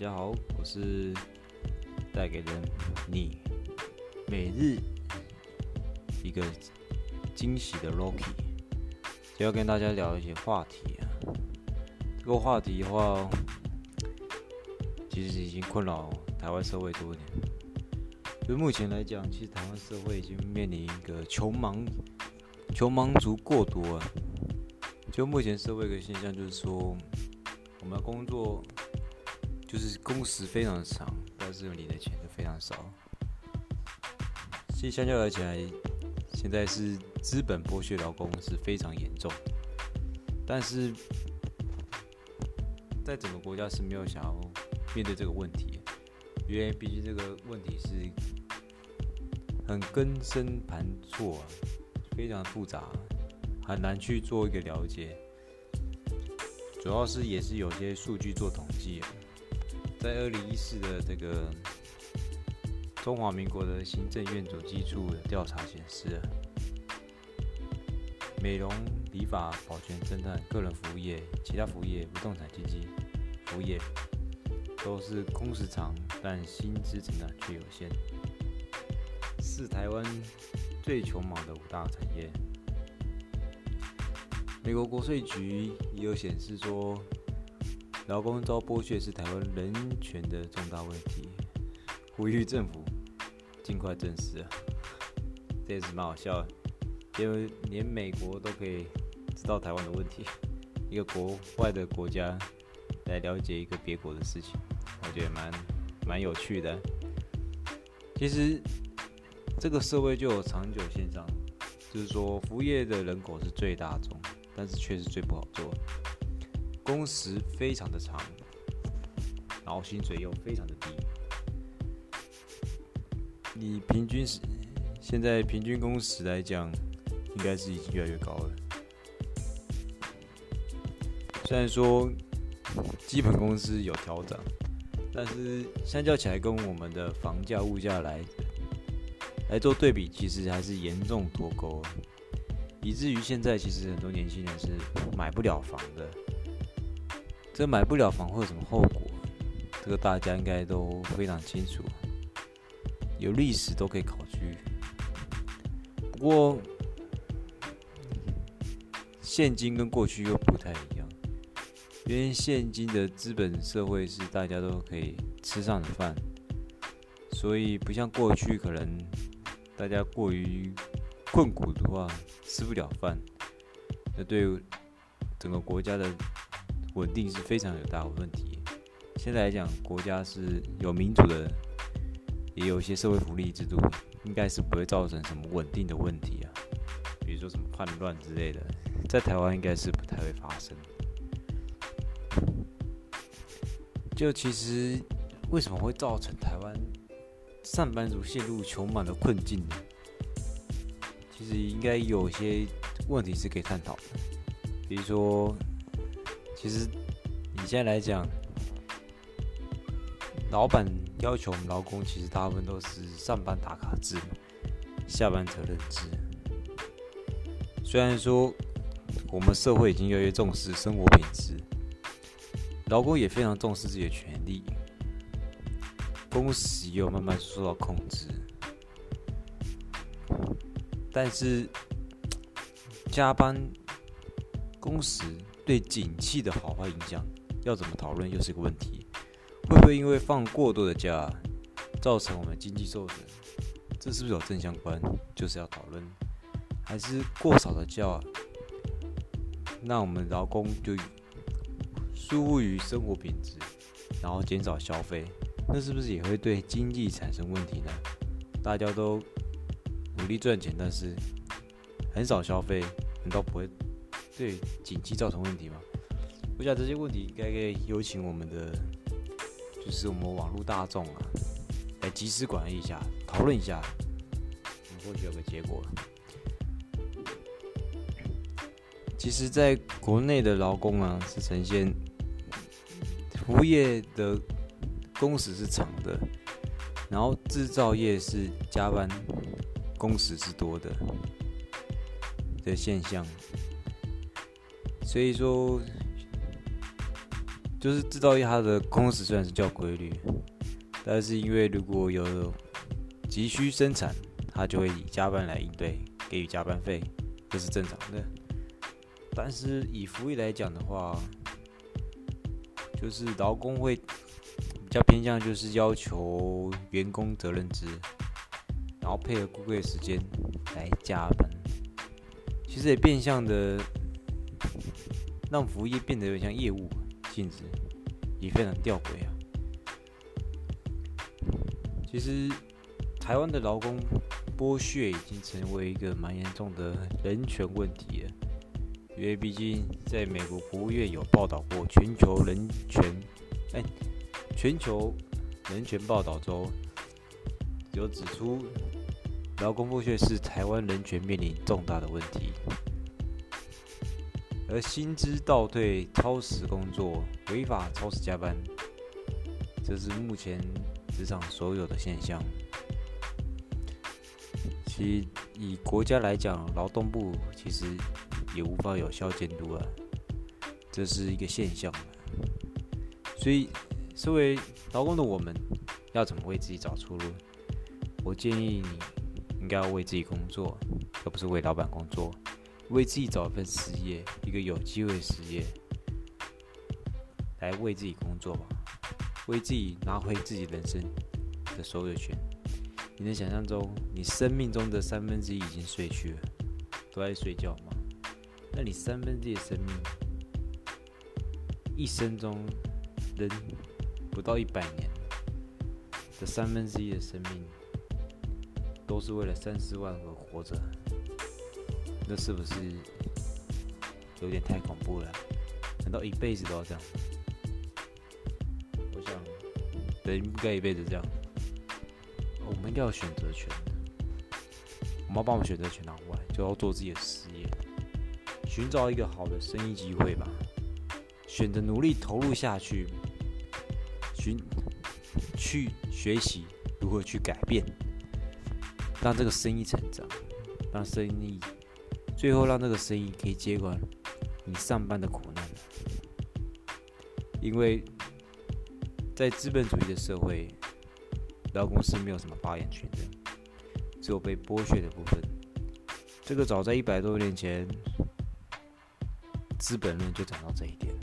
大家好，我是带给人你每日一个惊喜的 Rocky，就要跟大家聊一些话题啊。这个话题的话，其实已经困扰台湾社会多年。就目前来讲，其实台湾社会已经面临一个穷忙、穷忙族过多啊。就目前社会一个现象，就是说，我们工作就是工时非常长，但是领的钱就非常少。其实相较起来，现在是资本剥削劳工是非常严重，但是在整个国家是没有想要面对这个问题，因为毕竟这个问题是很根深盘错，非常复杂。很难去做一个了解，主要是也是有些数据做统计。在二零一四的这个中华民国的行政院主计处的调查显示，美容、理发、保全、侦探、个人服务业、其他服务业、不动产经纪服务业，都是工时长但薪资成长却有限，是台湾最穷忙的五大产业。美国国税局也有显示说，劳工遭剥削是台湾人权的重大问题，呼吁政府尽快正视啊！这也是蛮好笑的，因为连美国都可以知道台湾的问题，一个国外的国家来了解一个别国的事情，我觉得蛮蛮有趣的。其实这个社会就有长久现象，就是说服务业的人口是最大众。但是却是最不好做的，工时非常的长，然后薪水又非常的低。你平均是现在平均工时来讲，应该是已经越来越高了。虽然说基本工资有调整，但是相较起来，跟我们的房价、物价来来做对比，其实还是严重脱钩。以至于现在，其实很多年轻人是买不了房的。这买不了房会有什么后果？这个大家应该都非常清楚，有历史都可以考据。不过，现今跟过去又不太一样，因为现今的资本社会是大家都可以吃上的饭，所以不像过去可能大家过于。困苦的话，吃不了饭，那对整个国家的稳定是非常有大的问题。现在来讲，国家是有民主的，也有一些社会福利制度，应该是不会造成什么稳定的问题啊。比如说什么叛乱之类的，在台湾应该是不太会发生。就其实为什么会造成台湾上班族陷入穷忙的困境呢？其实应该有些问题是可以探讨的，比如说，其实你现在来讲，老板要求我们劳工，其实大部分都是上班打卡制，下班责任制。虽然说我们社会已经越来越重视生活品质，劳工也非常重视自己的权利，工时又慢慢受到控制。但是加班工时对景气的好坏影响要怎么讨论又是一个问题，会不会因为放过多的假造成我们经济受损？这是不是有正相关？就是要讨论，还是过少的假，那我们劳工就疏忽于生活品质，然后减少消费，那是不是也会对经济产生问题呢？大家都。努力赚钱，但是很少消费，难道不会对紧急造成问题吗？我想这些问题应该可以有请我们的，就是我们网络大众啊，来及时管理一下，讨论一下，我们或许有个结果。其实，在国内的劳工啊，是呈现服务业的工时是长的，然后制造业是加班。工时是多的的现象，所以说就是制造业它的工时虽然是较规律，但是因为如果有急需生产，它就会以加班来应对，给予加班费，这是正常的。但是以服务来讲的话，就是劳工会比较偏向，就是要求员工责任制，然后配合顾客的时间来加班。其实也变相的让服务业变得有点像业务。性质也非常吊诡啊。其实，台湾的劳工剥削已经成为一个蛮严重的人权问题了。因为毕竟在美国国务院有报道过全球人权，哎，全球人权报道中有指出，劳工剥削是台湾人权面临重大的问题。而薪资倒退、超时工作、违法超时加班，这是目前职场所有的现象。其以国家来讲，劳动部其实也无法有效监督啊，这是一个现象。所以，身为劳工的我们，要怎么为自己找出路？我建议你应该要为自己工作，而不是为老板工作。为自己找一份事业，一个有机会的事业，来为自己工作吧，为自己拿回自己人生的所有权。你能想象中，你生命中的三分之一已经睡去了，都在睡觉吗？那你三分之一的生命，一生中人不到一百年的三分之一的生命，都是为了三四万而活着。这是不是有点太恐怖了？难道一辈子都要这样？我想，人不该一辈子这样。我们应该有选择权的。我们要把我们选择权拿过来，就要做自己的事业，寻找一个好的生意机会吧。选择努力投入下去，寻去学习如何去改变，让这个生意成长，让生意。最后，让这个生意可以接管你上班的苦难。因为在资本主义的社会，劳工是没有什么发言权的，只有被剥削的部分。这个早在一百多年前，《资本论》就讲到这一点。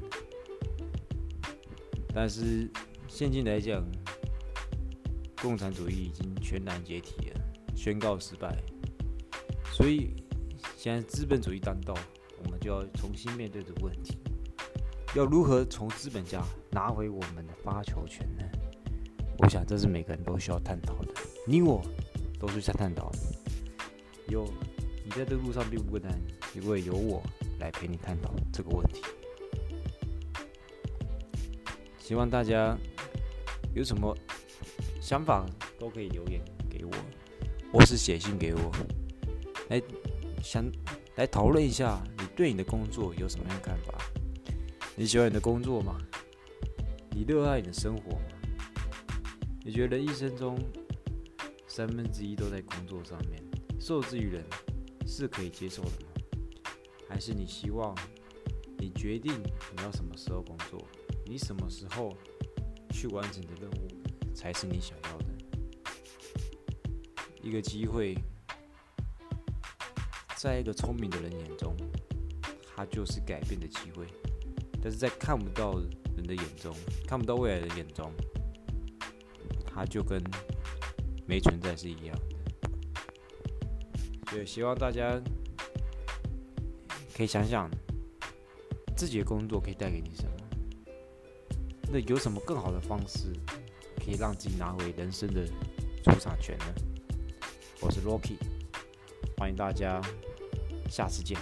但是现今来讲，共产主义已经全然解体了，宣告失败。所以。现在资本主义当道，我们就要重新面对这个问题：要如何从资本家拿回我们的发球权呢？我想这是每个人都需要探讨的，你我都是在探讨。有你在这路上并不孤单，因为有我来陪你探讨这个问题。希望大家有什么想法都可以留言给我，或是写信给我。来。想来讨论一下，你对你的工作有什么样的看法？你喜欢你的工作吗？你热爱你的生活吗？你觉得一生中三分之一都在工作上面，受制于人是可以接受的吗？还是你希望你决定你要什么时候工作，你什么时候去完成你的任务才是你想要的？一个机会。在一个聪明的人眼中，它就是改变的机会；但是在看不到人的眼中，看不到未来的眼中，它就跟没存在是一样的。所以希望大家可以想想，自己的工作可以带给你什么？那有什么更好的方式，可以让自己拿回人生的主场权呢？我是 Rocky，欢迎大家。下次见。